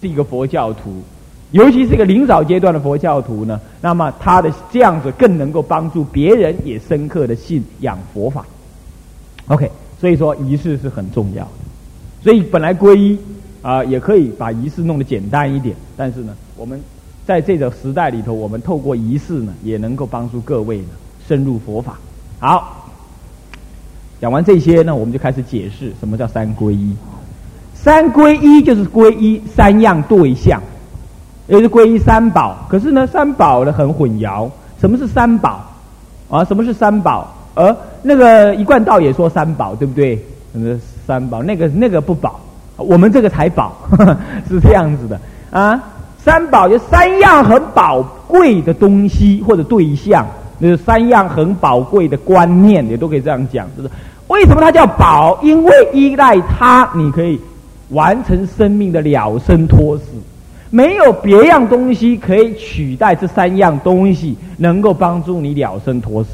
是一个佛教徒，尤其是一个灵早阶段的佛教徒呢，那么他的这样子更能够帮助别人也深刻的信仰佛法。OK，所以说仪式是很重要的。所以本来皈依啊，也可以把仪式弄得简单一点，但是呢，我们在这个时代里头，我们透过仪式呢，也能够帮助各位呢深入佛法。好，讲完这些呢，我们就开始解释什么叫三皈依。三归一就是归一三样对象，也是归一三宝。可是呢，三宝呢很混淆。什么是三宝？啊，什么是三宝？而那个一贯道也说三宝，对不对？三宝，那个那个不保，我们这个才保，是这样子的啊。三宝就三样很宝贵的东西或者对象，就是三样很宝贵的观念，也都可以这样讲。就是为什么它叫宝？因为依赖它，你可以。完成生命的了生脱死，没有别样东西可以取代这三样东西，能够帮助你了生脱死。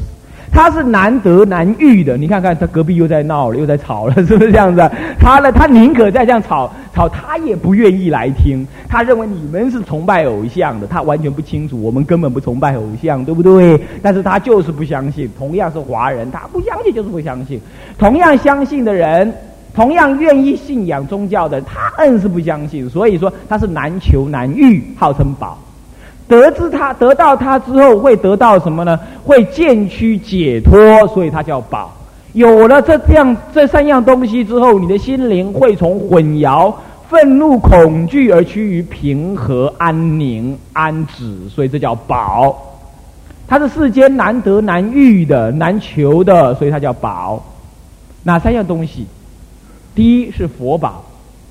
他是难得难遇的，你看看他隔壁又在闹了，又在吵了，是不是这样子？他呢，他宁可再这样吵吵，他也不愿意来听。他认为你们是崇拜偶像的，他完全不清楚，我们根本不崇拜偶像，对不对？但是他就是不相信。同样是华人，他不相信就是不相信。同样相信的人。同样愿意信仰宗教的，他硬是不相信，所以说他是难求难遇，号称宝。得知他得到他之后会得到什么呢？会渐趋解脱，所以他叫宝。有了这样这三样东西之后，你的心灵会从混淆、愤怒、恐惧而趋于平和、安宁、安止，所以这叫宝。它是世间难得难遇的、难求的，所以它叫宝。哪三样东西？第一是佛宝，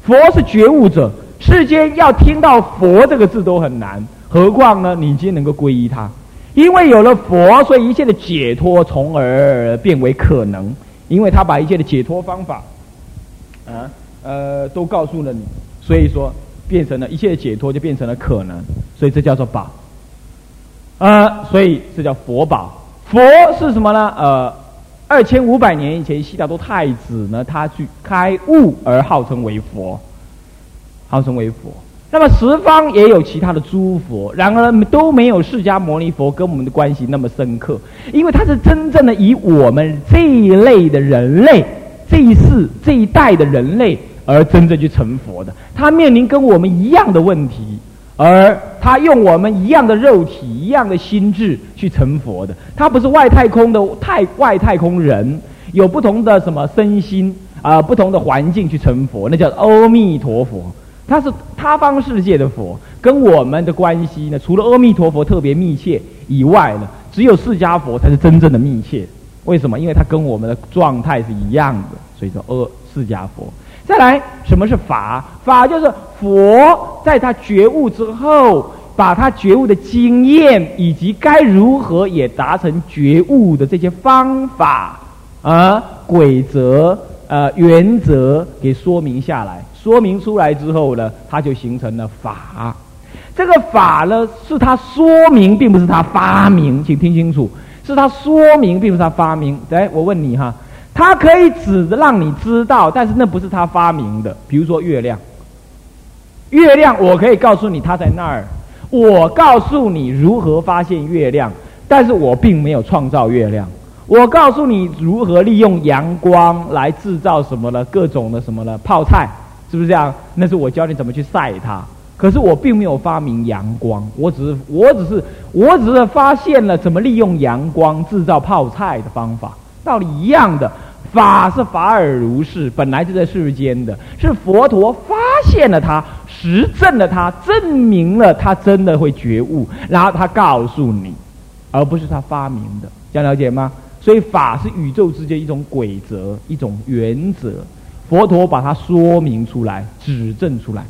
佛是觉悟者，世间要听到佛这个字都很难，何况呢？你今天能够皈依他，因为有了佛，所以一切的解脱从而变为可能，因为他把一切的解脱方法，啊呃都告诉了你，所以说变成了一切的解脱就变成了可能，所以这叫做宝，啊，所以这叫佛宝。佛是什么呢？呃。二千五百年以前，悉达多太子呢，他去开悟而号称为佛，号称为佛。那么十方也有其他的诸佛，然而都没有释迦牟尼佛跟我们的关系那么深刻，因为他是真正的以我们这一类的人类，这一世这一代的人类而真正去成佛的。他面临跟我们一样的问题。而他用我们一样的肉体、一样的心智去成佛的，他不是外太空的太外太空人，有不同的什么身心啊，不同的环境去成佛，那叫阿弥陀佛。他是他方世界的佛，跟我们的关系呢，除了阿弥陀佛特别密切以外呢，只有释迦佛才是真正的密切。为什么？因为他跟我们的状态是一样的，所以说阿释迦佛。再来，什么是法？法就是佛在他觉悟之后，把他觉悟的经验以及该如何也达成觉悟的这些方法啊、规则、呃原则给说明下来。说明出来之后呢，它就形成了法。这个法呢，是他说明，并不是他发明，请听清楚，是他说明，并不是他发明。来，我问你哈。它可以指着让你知道，但是那不是他发明的。比如说月亮，月亮我可以告诉你它在那儿，我告诉你如何发现月亮，但是我并没有创造月亮。我告诉你如何利用阳光来制造什么呢？各种的什么呢？泡菜，是不是这样？那是我教你怎么去晒它。可是我并没有发明阳光，我只是我只是我只是发现了怎么利用阳光制造泡菜的方法。道理一样的，法是法尔如是，本来就在世间的，是佛陀发现了他，实证了他，证明了他真的会觉悟，然后他告诉你，而不是他发明的，这样了解吗？所以法是宇宙之间一种规则，一种原则，佛陀把它说明出来，指证出来。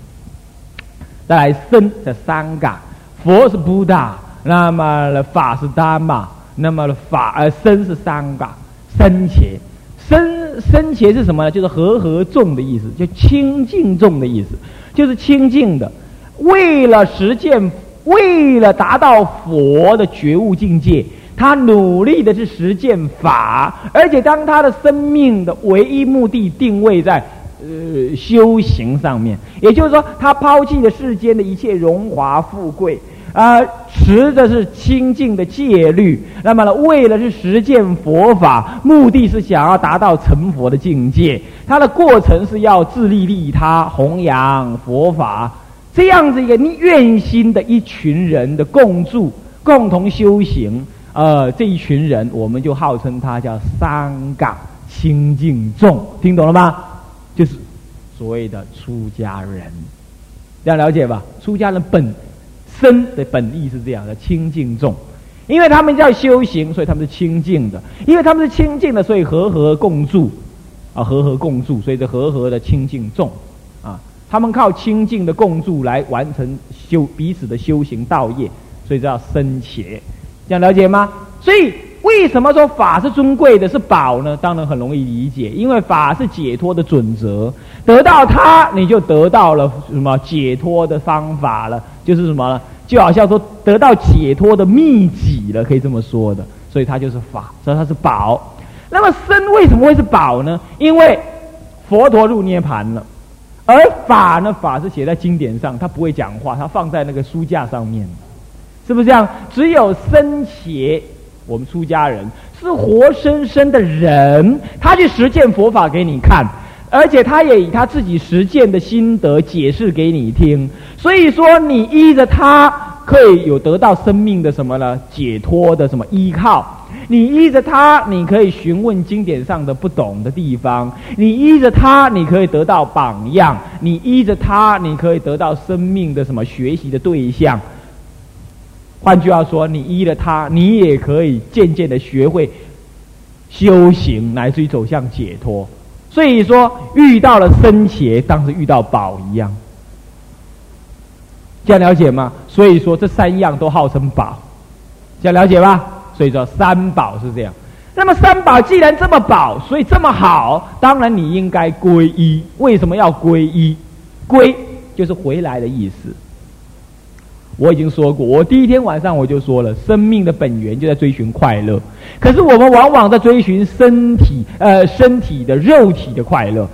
再来生的三嘎，佛是布达，那么法是达玛，那么法呃生是三嘎。深切，深深切是什么呢？就是和合众的意思，就清净众的意思，就是清净的。为了实践，为了达到佛的觉悟境界，他努力的去实践法，而且当他的生命的唯一目的定位在呃修行上面。也就是说，他抛弃了世间的一切荣华富贵，啊，持的是清净的戒律。那么呢，为了是实践佛法，目的是想要达到成佛的境界。它的过程是要自利利他，弘扬佛法。这样子一个愿心的一群人的共住、共同修行，呃，这一群人我们就号称他叫三港清净众，听懂了吗？就是所谓的出家人，这样了解吧？出家人本身的本意是这样的，清净众，因为他们叫修行，所以他们是清净的；因为他们是清净的，所以和和共住，啊，和和共住，所以这和和的清净众。啊他们靠清净的共住来完成修彼此的修行道业，所以叫生邪，这样了解吗？所以为什么说法是尊贵的，是宝呢？当然很容易理解，因为法是解脱的准则，得到它你就得到了什么解脱的方法了，就是什么？就好像说得到解脱的秘籍了，可以这么说的。所以它就是法，所以它是宝。那么生为什么会是宝呢？因为佛陀入涅盘了。而法呢？法是写在经典上，他不会讲话，他放在那个书架上面，是不是这样？只有生前，我们出家人是活生生的人，他去实践佛法给你看，而且他也以他自己实践的心得解释给你听。所以说，你依着他，可以有得到生命的什么呢？解脱的什么依靠？你依着他，你可以询问经典上的不懂的地方；你依着他，你可以得到榜样；你依着他，你可以得到生命的什么学习的对象。换句话说，你依了他，你也可以渐渐的学会修行，乃至于走向解脱。所以说，遇到了生邪，当时遇到宝一样。这样了解吗？所以说，这三样都号称宝，这样了解吧？所以说三宝是这样，那么三宝既然这么宝，所以这么好，当然你应该皈依。为什么要皈依？皈就是回来的意思。我已经说过，我第一天晚上我就说了，生命的本源就在追寻快乐。可是我们往往在追寻身体，呃，身体的肉体的快乐，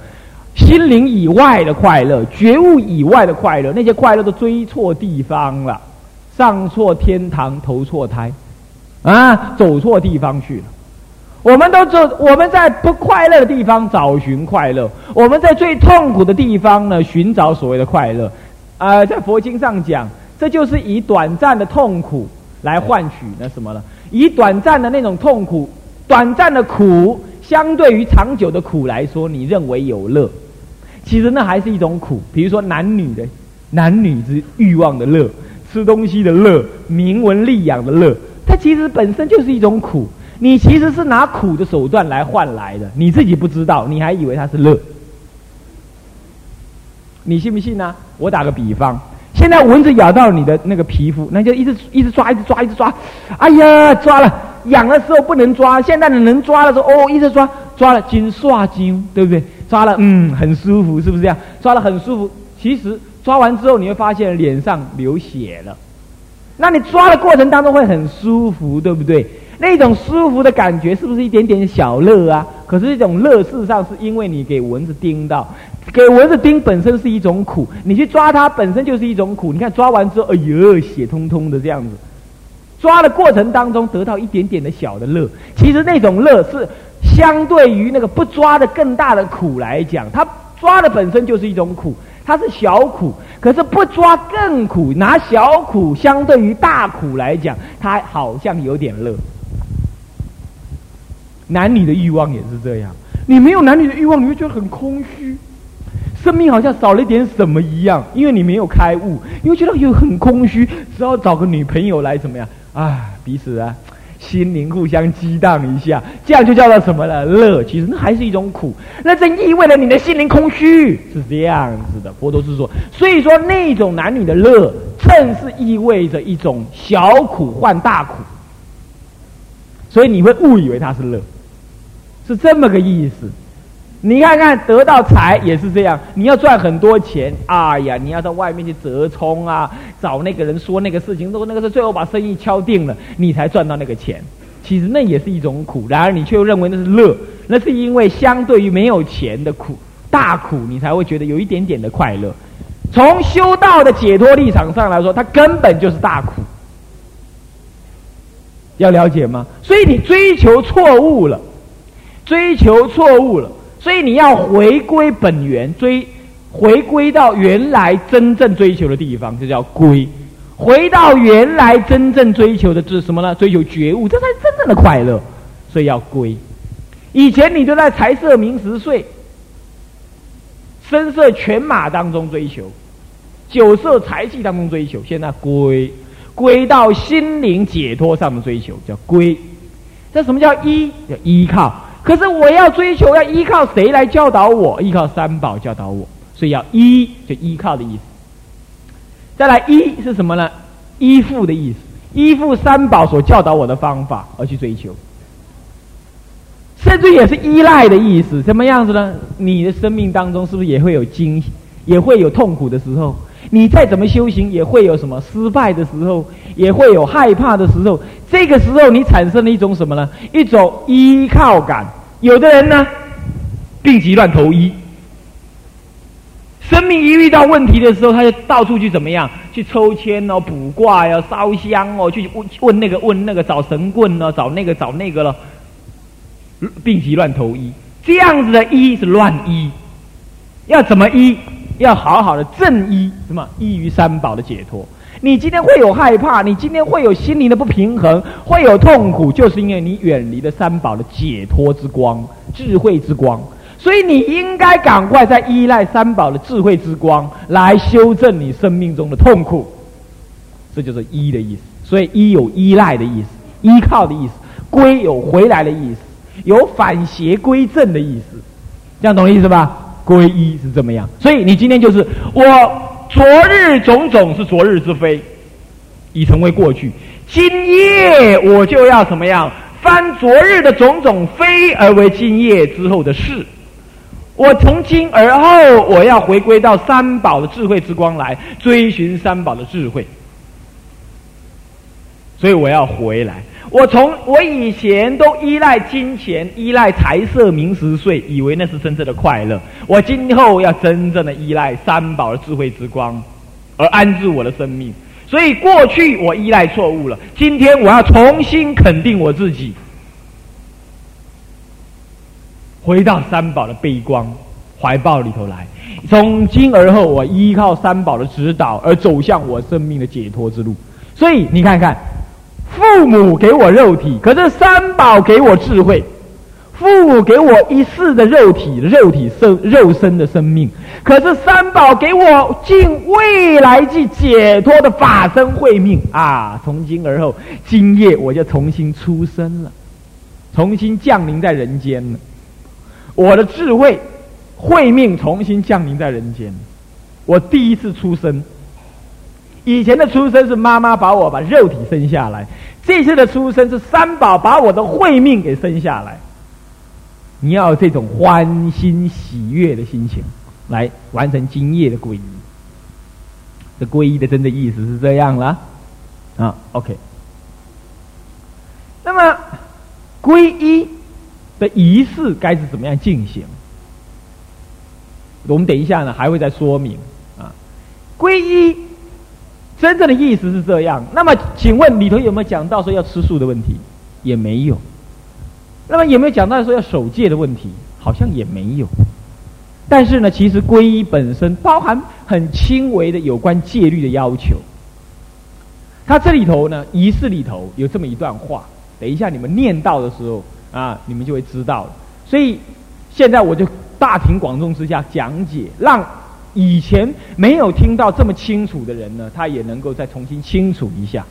心灵以外的快乐，觉悟以外的快乐，那些快乐都追错地方了，上错天堂，投错胎。啊，走错地方去了。我们都走，我们在不快乐的地方找寻快乐；我们在最痛苦的地方呢，寻找所谓的快乐。啊，在佛经上讲，这就是以短暂的痛苦来换取那什么呢？以短暂的那种痛苦、短暂的苦，相对于长久的苦来说，你认为有乐，其实那还是一种苦。比如说男女的男女之欲望的乐，吃东西的乐，名闻利养的乐。它其实本身就是一种苦，你其实是拿苦的手段来换来的，你自己不知道，你还以为它是乐。你信不信呢？我打个比方，现在蚊子咬到你的那个皮肤，那就一直一直抓，一直抓，一直抓。哎呀，抓了，痒的时候不能抓，现在你能抓的时候，哦，一直抓，抓了，金刷金，对不对？抓了，嗯，很舒服，是不是这样？抓了很舒服，其实抓完之后你会发现脸上流血了。那你抓的过程当中会很舒服，对不对？那种舒服的感觉是不是一点点小乐啊？可是这种乐事实上是因为你给蚊子叮到，给蚊子叮本身是一种苦，你去抓它本身就是一种苦。你看抓完之后，哎呦，血通通的这样子，抓的过程当中得到一点点的小的乐，其实那种乐是相对于那个不抓的更大的苦来讲，它抓的本身就是一种苦。它是小苦，可是不抓更苦。拿小苦相对于大苦来讲，它好像有点乐。男女的欲望也是这样，你没有男女的欲望，你会觉得很空虚，生命好像少了一点什么一样，因为你没有开悟，你会觉得又很空虚，只要找个女朋友来怎么样啊？彼此啊。心灵互相激荡一下，这样就叫做什么呢？乐，其实那还是一种苦。那正意味着你的心灵空虚，是这样子的。佛陀是说，所以说那种男女的乐，正是意味着一种小苦换大苦。所以你会误以为它是乐，是这么个意思。你看看得到财也是这样，你要赚很多钱，哎呀，你要到外面去折冲啊，找那个人说那个事情，如果那个是最后把生意敲定了，你才赚到那个钱。其实那也是一种苦，然而你却又认为那是乐，那是因为相对于没有钱的苦，大苦，你才会觉得有一点点的快乐。从修道的解脱立场上来说，它根本就是大苦。要了解吗？所以你追求错误了，追求错误了，所以你要回归本源，追回归到原来真正追求的地方，这叫归。回到原来真正追求的是什么呢？追求觉悟，这才是真正的快乐。所以要归。以前你都在财色名食睡、声色犬马当中追求，酒色财气当中追求，现在归归到心灵解脱上的追求，叫归。这什么叫依？叫依靠。可是我要追求，要依靠谁来教导我？依靠三宝教导我，所以要依，就依靠的意思。再来依是什么呢？依附的意思，依附三宝所教导我的方法而去追求，甚至也是依赖的意思。什么样子呢？你的生命当中是不是也会有惊，也会有痛苦的时候？你再怎么修行，也会有什么失败的时候，也会有害怕的时候。这个时候，你产生了一种什么呢？一种依靠感。有的人呢，病急乱投医。生命一遇到问题的时候，他就到处去怎么样？去抽签哦，卜卦呀，烧香哦，去问问那个问那个，找神棍呢，找那个找那个了。病急乱投医，这样子的医是乱医。要怎么医？要好好的正依，什么？依于三宝的解脱。你今天会有害怕，你今天会有心灵的不平衡，会有痛苦，就是因为你远离了三宝的解脱之光、智慧之光。所以你应该赶快在依赖三宝的智慧之光来修正你生命中的痛苦，这就是依的意思。所以依有依赖的意思，依靠的意思；归有回来的意思，有反邪归正的意思。这样懂意思吧？归依是这么样。所以你今天就是我昨日种种是昨日之非，已成为过去。今夜我就要怎么样翻昨日的种种非，而为今夜之后的事。我从今而后，我要回归到三宝的智慧之光来追寻三宝的智慧，所以我要回来。我从我以前都依赖金钱、依赖财色名食睡，以为那是真正的快乐。我今后要真正的依赖三宝的智慧之光，而安置我的生命。所以过去我依赖错误了，今天我要重新肯定我自己。回到三宝的悲光怀抱里头来，从今而后，我依靠三宝的指导而走向我生命的解脱之路。所以你看看，父母给我肉体，可是三宝给我智慧。父母给我一世的肉体，肉体生肉身的生命，可是三宝给我尽未来即解脱的法身慧命啊！从今而后，今夜我就重新出生了，重新降临在人间了。我的智慧、慧命重新降临在人间。我第一次出生，以前的出生是妈妈把我把肉体生下来，这次的出生是三宝把我的慧命给生下来。你要这种欢欣喜悦的心情来完成今夜的皈依。这皈依的真的意思是这样了啊？OK。那么皈依。的仪式该是怎么样进行？我们等一下呢还会再说明啊。皈依真正的意思是这样。那么，请问里头有没有讲到说要吃素的问题？也没有。那么有没有讲到说要守戒的问题？好像也没有。但是呢，其实皈依本身包含很轻微的有关戒律的要求。它这里头呢，仪式里头有这么一段话，等一下你们念到的时候。啊，你们就会知道了。所以现在我就大庭广众之下讲解，让以前没有听到这么清楚的人呢，他也能够再重新清楚一下。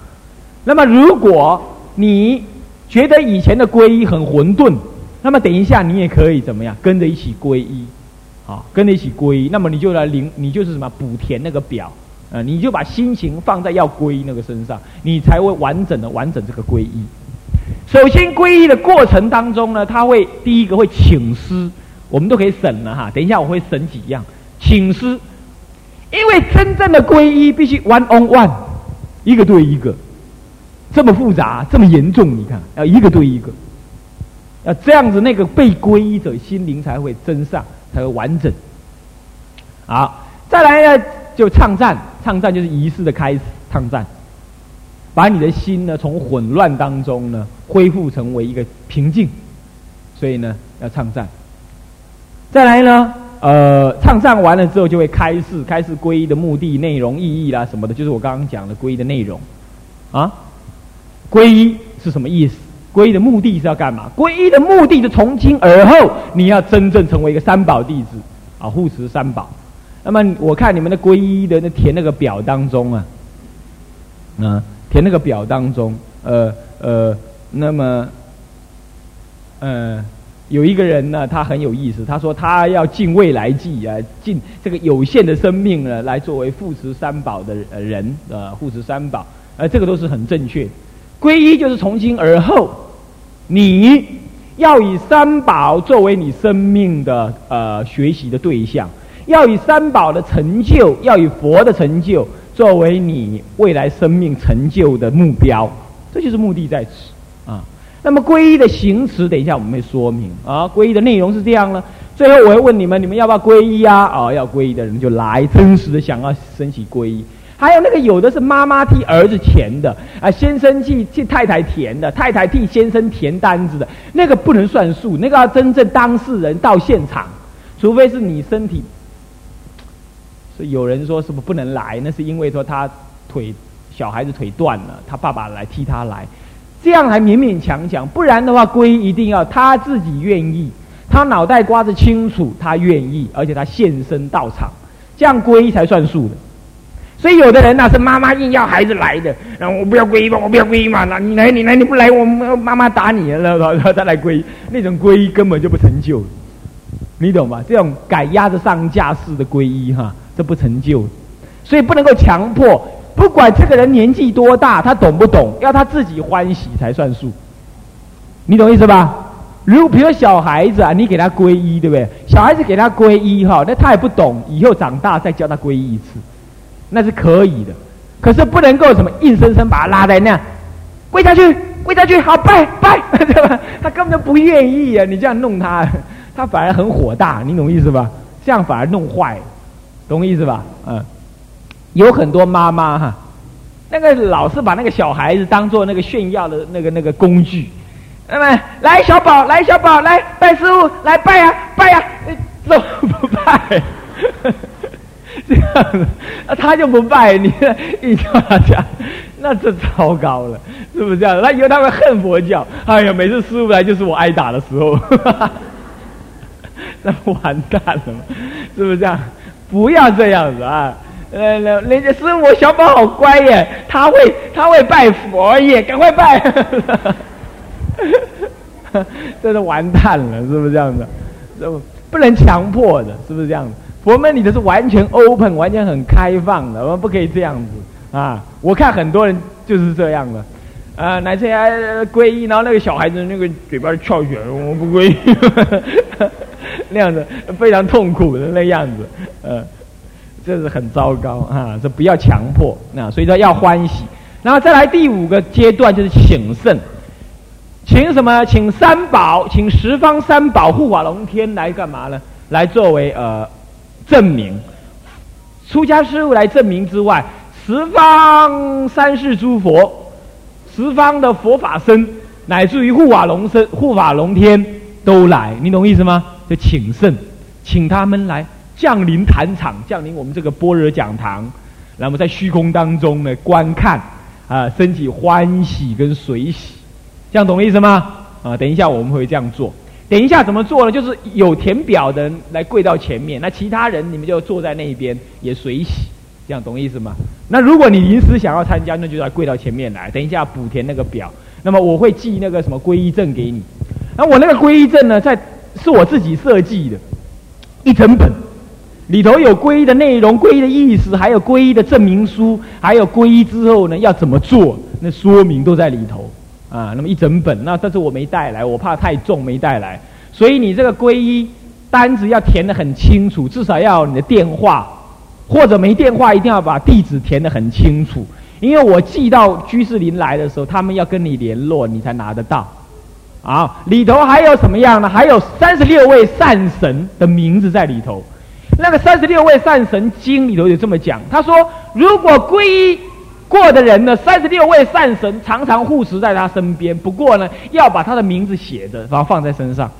那么，如果你觉得以前的皈依很混沌，那么等一下你也可以怎么样，跟着一起皈依，好，跟着一起皈依。那么你就来领，你就是什么补填那个表，呃，你就把心情放在要皈依那个身上，你才会完整的完整这个皈依。首先，皈依的过程当中呢，他会第一个会请师，我们都可以省了哈。等一下我会省几样，请师，因为真正的皈依必须 one on one，一个对一个，这么复杂，这么严重，你看要一个对一个，要这样子，那个被皈依者心灵才会真上，才会完整。好，再来呢就唱赞，唱赞就是仪式的开始，唱赞，把你的心呢从混乱当中呢恢复成为一个平静，所以呢要唱赞。再来呢，呃，唱赞完了之后就会开示，开示皈依的目的、内容、意义啦什么的，就是我刚刚讲的皈依的内容，啊，皈依是什么意思？皈依的目的是要干嘛？皈依的目的是从今而后你要真正成为一个三宝弟子啊，护持三宝。那么我看你们的皈依的那填那个表当中啊，啊，填那个表当中，呃呃，那么，呃。有一个人呢，他很有意思。他说他要尽未来际啊，尽这个有限的生命呢，来作为护持三宝的人呃，护持三宝，呃，这个都是很正确。皈依就是从今而后，你要以三宝作为你生命的呃学习的对象，要以三宝的成就，要以佛的成就作为你未来生命成就的目标，这就是目的在此。那么皈依的行词，等一下我们会说明啊。皈依的内容是这样呢。最后我会问你们，你们要不要皈依啊？啊，要皈依的人就来，真实的想要升起皈依。还有那个有的是妈妈替儿子填的啊，先生替替太太填的，太太替先生填单子的，那个不能算数，那个要真正当事人到现场，除非是你身体。是有人说是不是不能来？那是因为说他腿小孩子腿断了，他爸爸来替他来。这样还勉勉强强，不然的话，皈依一定要他自己愿意，他脑袋瓜子清楚，他愿意，而且他现身到场，这样皈依才算数的。所以有的人那是妈妈硬要孩子来的，然后我不要皈依嘛，我不要皈依嘛，那你来，你来，你不来，我妈妈打你了，然后他来皈依，那种皈依根本就不成就，你懂吧？这种赶鸭子上架式的皈依哈，这不成就，所以不能够强迫。不管这个人年纪多大，他懂不懂，要他自己欢喜才算数。你懂意思吧？如果比如小孩子啊，你给他皈依，对不对？小孩子给他皈依哈，那他也不懂，以后长大再教他皈依一次，那是可以的。可是不能够什么硬生生把他拉在那跪下去，跪下去，好拜拜，对吧？他根本就不愿意啊！你这样弄他，他反而很火大，你懂意思吧？这样反而弄坏，懂意思吧？嗯。有很多妈妈哈，那个老是把那个小孩子当做那个炫耀的那个那个工具，那么来小宝来小宝来拜师傅来拜呀拜呀，怎么不拜？这样子，那他就不拜你，一叫他讲，那这糟糕了，是不是这样？他以为他会恨佛教，哎呀，每次师傅来就是我挨打的时候，那完蛋了，是不是这样？不要这样子啊！呃，那那个师傅小宝好乖耶，他会他会拜佛耶，赶快拜，这是完蛋了，是不是这样子？不不能强迫的，是不是这样子？佛门里的是完全 open，完全很开放的，我们不可以这样子啊！我看很多人就是这样的，啊，乃至还皈依，然后那个小孩子那个嘴巴翘起来，我不皈依，那样子非常痛苦的那样子，呃。这是很糟糕啊！这不要强迫，那所以说要欢喜。然后再来第五个阶段就是请圣，请什么？请三宝，请十方三宝护法龙天来干嘛呢？来作为呃证明。出家师傅来证明之外，十方三世诸佛，十方的佛法僧，乃至于护法龙身、护法龙天都来，你懂意思吗？就请圣，请他们来。降临坛场，降临我们这个般若讲堂，那么在虚空当中呢，观看啊，升起欢喜跟随喜，这样懂意思吗？啊，等一下我们会这样做。等一下怎么做呢？就是有填表的人来跪到前面，那其他人你们就坐在那一边也随喜，这样懂意思吗？那如果你临时想要参加，那就要跪到前面来。等一下补填那个表，那么我会寄那个什么皈依证给你。那我那个皈依证呢，在是我自己设计的，一整本。里头有皈依的内容、皈依的意思，还有皈依的证明书，还有皈依之后呢要怎么做，那说明都在里头啊。那么一整本，那这次我没带来，我怕太重没带来，所以你这个皈依单子要填的很清楚，至少要你的电话，或者没电话一定要把地址填的很清楚，因为我寄到居士林来的时候，他们要跟你联络，你才拿得到。啊，里头还有什么样呢？还有三十六位善神的名字在里头。那个三十六位善神经里头有这么讲，他说，如果皈依过的人呢，三十六位善神常常护持在他身边，不过呢，要把他的名字写着，然后放在身上。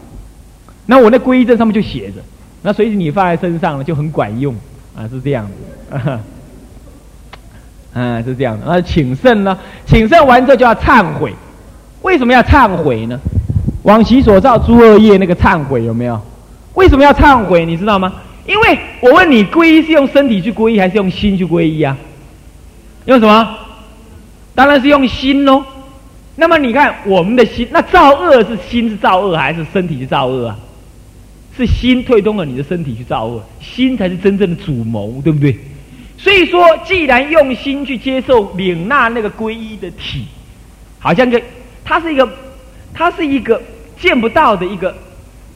那我那皈依证上面就写着，那所以你放在身上呢就很管用啊，是这样子。嗯，是这样的。那请圣呢？请圣完之后就要忏悔。为什么要忏悔呢？往昔所造诸恶业，那个忏悔有没有？为什么要忏悔？你知道吗？因为我问你，皈依是用身体去皈依，还是用心去皈依啊？用什么？当然是用心喽。那么你看，我们的心，那造恶是心是造恶，还是身体去造恶啊？是心推动了你的身体去造恶，心才是真正的主谋，对不对？所以说，既然用心去接受领纳那个皈依的体，好像个，它是一个，它是一个见不到的一个，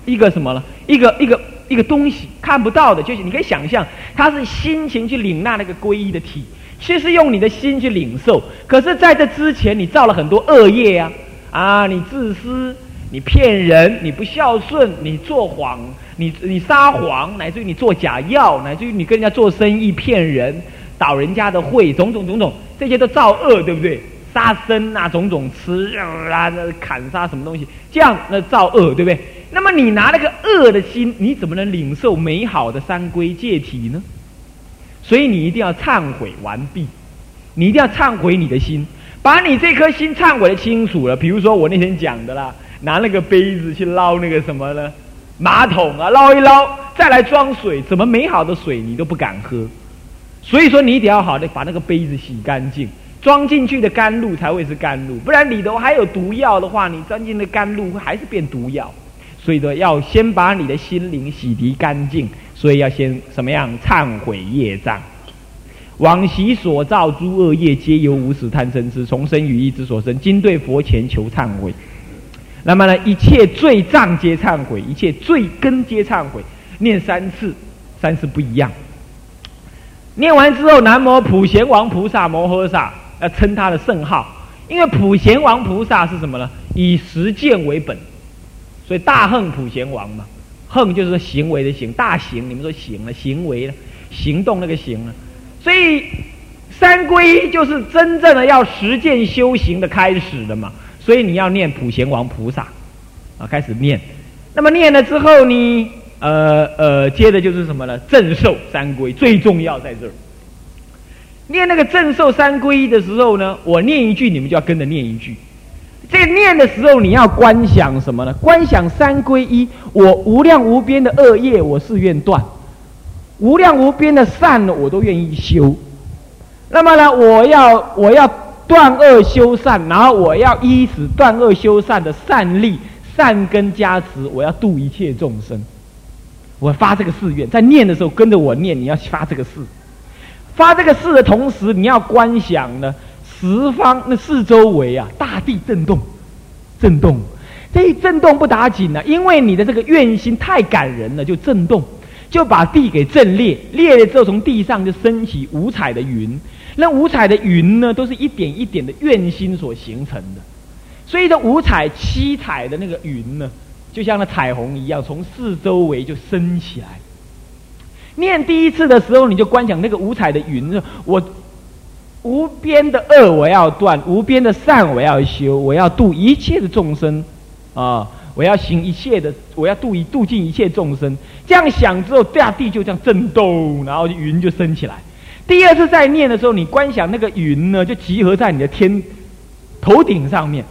一个什么了？一个一个。一个东西看不到的，就是你可以想象，它是心情去领纳那个皈依的体，其实用你的心去领受。可是，在这之前，你造了很多恶业啊，啊，你自私，你骗人，你不孝顺，你做谎，你你撒谎，乃至于你做假药，乃至于你跟人家做生意骗人，倒人家的会，种种种种，这些都造恶，对不对？杀生啊，种种吃啊，砍杀什么东西，这样那造恶，对不对？那么你拿那个恶的心，你怎么能领受美好的三规戒体呢？所以你一定要忏悔完毕，你一定要忏悔你的心，把你这颗心忏悔的清楚了。比如说我那天讲的啦，拿那个杯子去捞那个什么呢？马桶啊，捞一捞，再来装水，怎么美好的水你都不敢喝？所以说你一定要好的把那个杯子洗干净，装进去的甘露才会是甘露，不然里头还有毒药的话，你装进的甘露会还是变毒药。所以说，要先把你的心灵洗涤干净，所以要先什么样？忏悔业障，往昔所造诸恶业，皆由无始贪嗔痴，从生语意之所生。今对佛前求忏悔。那么呢，一切罪障皆忏悔，一切罪根皆忏悔。念三次，三次不一样。念完之后，南无普贤王菩萨摩诃萨，要称他的圣号，因为普贤王菩萨是什么呢？以实践为本。所以大横普贤王嘛，横就是行为的行，大行你们说行了，行为了，行动那个行了。所以三归就是真正的要实践修行的开始的嘛。所以你要念普贤王菩萨啊，开始念。那么念了之后，你呃呃，接着就是什么呢？正受三归最重要在这儿。念那个正受三归的时候呢，我念一句，你们就要跟着念一句。在念的时候，你要观想什么呢？观想三归一，我无量无边的恶业，我是愿断；无量无边的善呢，我都愿意修。那么呢，我要我要断恶修善，然后我要依此断恶修善的善力、善根加持，我要度一切众生。我发这个誓愿，在念的时候跟着我念，你要发这个誓。发这个誓的同时，你要观想呢。十方那四周围啊，大地震动，震动，这一震动不打紧呢，因为你的这个愿心太感人了，就震动，就把地给震裂，裂了之后，从地上就升起五彩的云，那五彩的云呢，都是一点一点的愿心所形成的，所以这五彩七彩的那个云呢，就像那彩虹一样，从四周围就升起来。念第一次的时候，你就观想那个五彩的云，我。无边的恶我要断，无边的善我要修，我要度一切的众生，啊，我要行一切的，我要度一度尽一切众生。这样想之后，大地就这样震动，然后云就升起来。第二次再念的时候，你观想那个云呢，就集合在你的天头顶上面，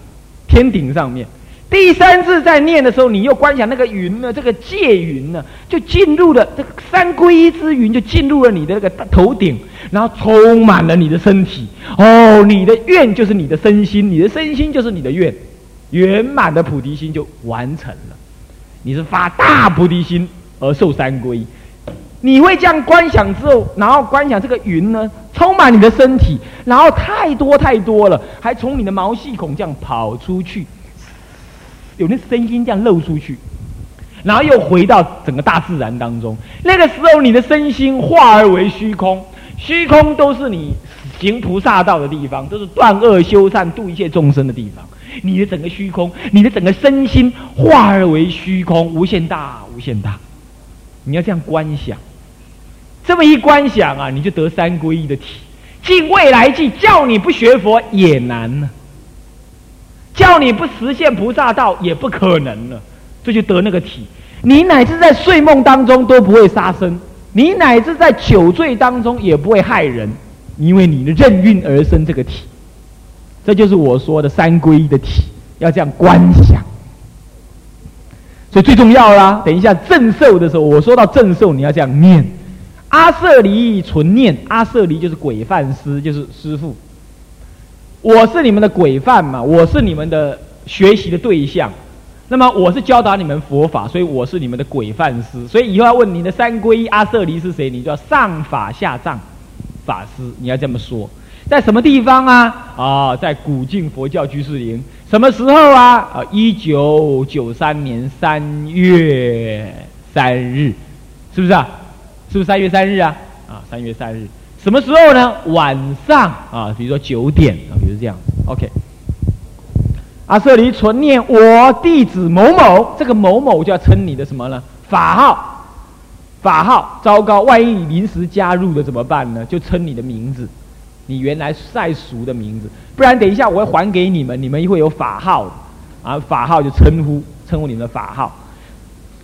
天顶上面。第三次在念的时候，你又观想那个云呢，这个界云呢，就进入了这个三归一之云，就进入了你的那个头顶，然后充满了你的身体。哦，你的愿就是你的身心，你的身心就是你的愿，圆满的菩提心就完成了。你是发大菩提心而受三归，你会这样观想之后，然后观想这个云呢，充满你的身体，然后太多太多了，还从你的毛细孔这样跑出去。有那声音这样漏出去，然后又回到整个大自然当中。那个时候，你的身心化而为虚空，虚空都是你行菩萨道的地方，都是断恶修善、度一切众生的地方。你的整个虚空，你的整个身心化而为虚空，无限大，无限大。你要这样观想，这么一观想啊，你就得三皈依的体。进未来际，叫你不学佛也难呢，叫你不实现菩萨道也不可能了，这就得那个体。你乃至在睡梦当中都不会杀生，你乃至在酒醉当中也不会害人，因为你的任运而生这个体。这就是我说的三皈依的体，要这样观想。所以最重要啦，等一下正受的时候，我说到正受，你要这样念。阿舍离纯念，阿舍离就是鬼犯师，就是师傅。我是你们的鬼犯嘛，我是你们的学习的对象。那么我是教导你们佛法，所以我是你们的鬼犯师。所以以后要问你的三皈依阿舍离是谁，你就要上法下藏法师，你要这么说。在什么地方啊？啊，在古晋佛教居士林。什么时候啊？啊，一九九三年三月三日，是不是啊？是不是三月三日啊？啊，三月三日，什么时候呢？晚上啊，比如说九点啊，比如这样。OK。阿舍离存念我弟子某某，这个某某就要称你的什么呢？法号，法号。糟糕，万一你临时加入的怎么办呢？就称你的名字，你原来赛俗的名字。不然等一下我会还给你们，你们会有法号啊，法号就称呼称呼你们的法号。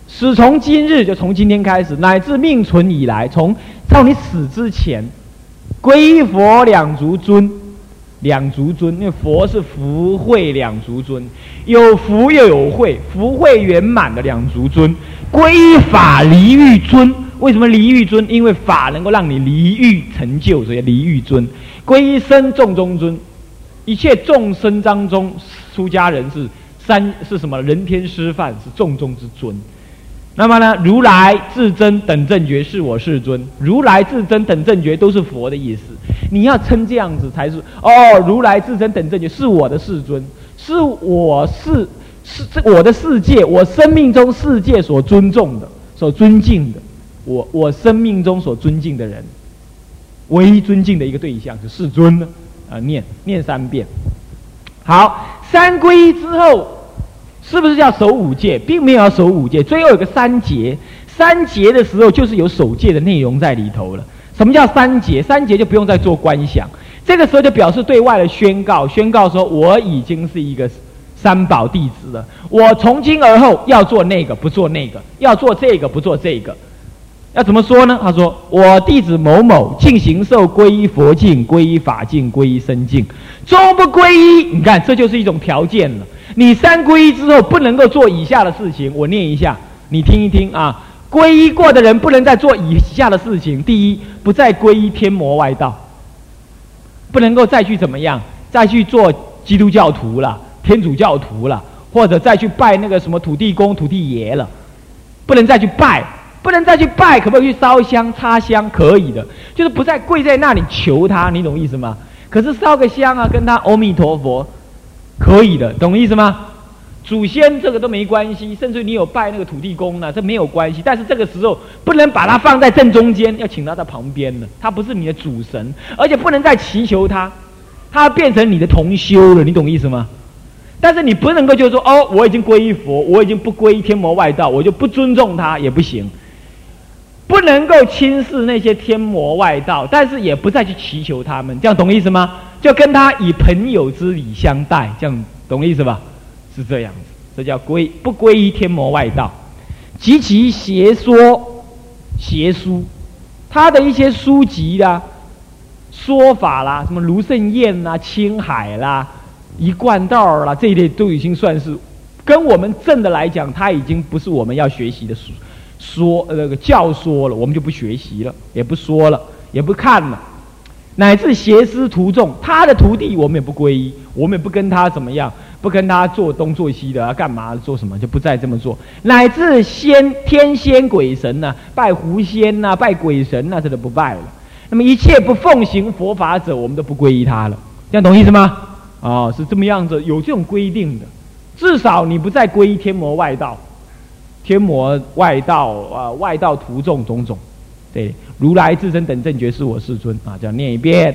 始从今日，就从今天开始，乃至命存以来，从到你死之前，皈依佛两足尊，两足尊，因为佛是福慧两足尊，有福又有慧，福慧圆满的两足尊。皈依法离欲尊，为什么离欲尊？因为法能够让你离欲成就，所以离欲尊。皈依身众中尊，一切众生当中，出家人是三是什么？人天师范是众中之尊。那么呢？如来至真等正觉是我世尊。如来至真等正觉都是佛的意思。你要称这样子才是哦。如来至真等正觉是我的世尊，是我是是这我的世界，我生命中世界所尊重的、所尊敬的，我我生命中所尊敬的人，唯一尊敬的一个对象是世尊呢。啊，念念三遍。好，三皈依之后。是不是要守五戒，并没有要守五戒，最后有个三节。三节的时候，就是有守戒的内容在里头了。什么叫三节？三节就不用再做观想，这个时候就表示对外的宣告，宣告说我已经是一个三宝弟子了。我从今而后要做那个，不做那个；要做这个，不做这个。要怎么说呢？他说：“我弟子某某尽行受皈依佛境、皈依法境、皈依身境，终不皈依。你看，这就是一种条件了。”你三皈依之后不能够做以下的事情，我念一下，你听一听啊。皈依过的人不能再做以下的事情：第一，不再皈依天魔外道，不能够再去怎么样，再去做基督教徒了、天主教徒了，或者再去拜那个什么土地公、土地爷了，不能再去拜，不能再去拜，可不可以去烧香、插香？可以的，就是不再跪在那里求他，你懂意思吗？可是烧个香啊，跟他阿弥陀佛。可以的，懂意思吗？祖先这个都没关系，甚至你有拜那个土地公呢，这没有关系。但是这个时候不能把它放在正中间，要请他在旁边了。他不是你的主神，而且不能再祈求他，他变成你的同修了。你懂意思吗？但是你不能够就说哦，我已经皈依佛，我已经不皈依天魔外道，我就不尊重他也不行。不能够轻视那些天魔外道，但是也不再去祈求他们，这样懂意思吗？就跟他以朋友之礼相待，这样懂意思吧？是这样子，这叫归不归于天魔外道，及其邪说邪书，他的一些书籍啦、说法啦，什么卢胜彦啦、青海啦、一贯道啦这一类，都已经算是跟我们正的来讲，他已经不是我们要学习的书。说那个教说了，我们就不学习了，也不说了，也不看了，乃至邪师徒众，他的徒弟我们也不皈依，我们也不跟他怎么样，不跟他做东做西的，干嘛做什么就不再这么做，乃至仙天仙鬼神呐，拜狐仙呐，拜鬼神呐，这都不拜了。那么一切不奉行佛法者，我们都不皈依他了，这样懂意思吗？啊，是这么样子，有这种规定的，至少你不再皈依天魔外道。天魔外道啊，外道徒众种种，对，如来自身等正觉是我世尊啊，这样念一遍，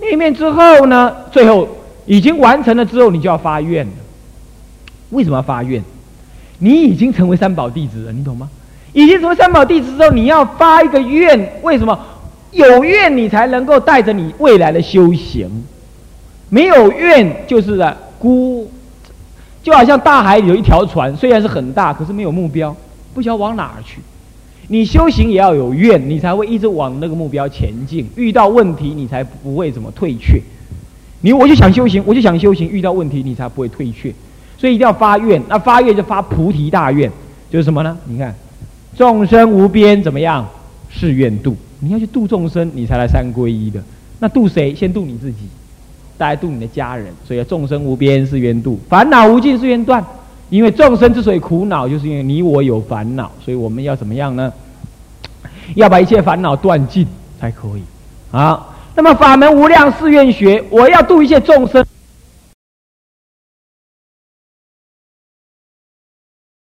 念一遍之后呢，最后已经完成了之后，你就要发愿了。为什么要发愿？你已经成为三宝弟子了，你懂吗？已经成为三宝弟子之后，你要发一个愿，为什么？有愿你才能够带着你未来的修行，没有愿就是啊孤，就好像大海里有一条船，虽然是很大，可是没有目标，不晓得往哪儿去。你修行也要有愿，你才会一直往那个目标前进。遇到问题，你才不会怎么退却。你我就想修行，我就想修行，遇到问题你才不会退却。所以一定要发愿，那发愿就发菩提大愿，就是什么呢？你看，众生无边，怎么样？是愿度。你要去度众生，你才来三皈依的。那度谁？先度你自己，再来度你的家人。所以众生无边是愿度，烦恼无尽是愿断。因为众生之所以苦恼，就是因为你我有烦恼，所以我们要怎么样呢？要把一切烦恼断尽才可以。啊，那么法门无量誓愿学，我要度一切众生。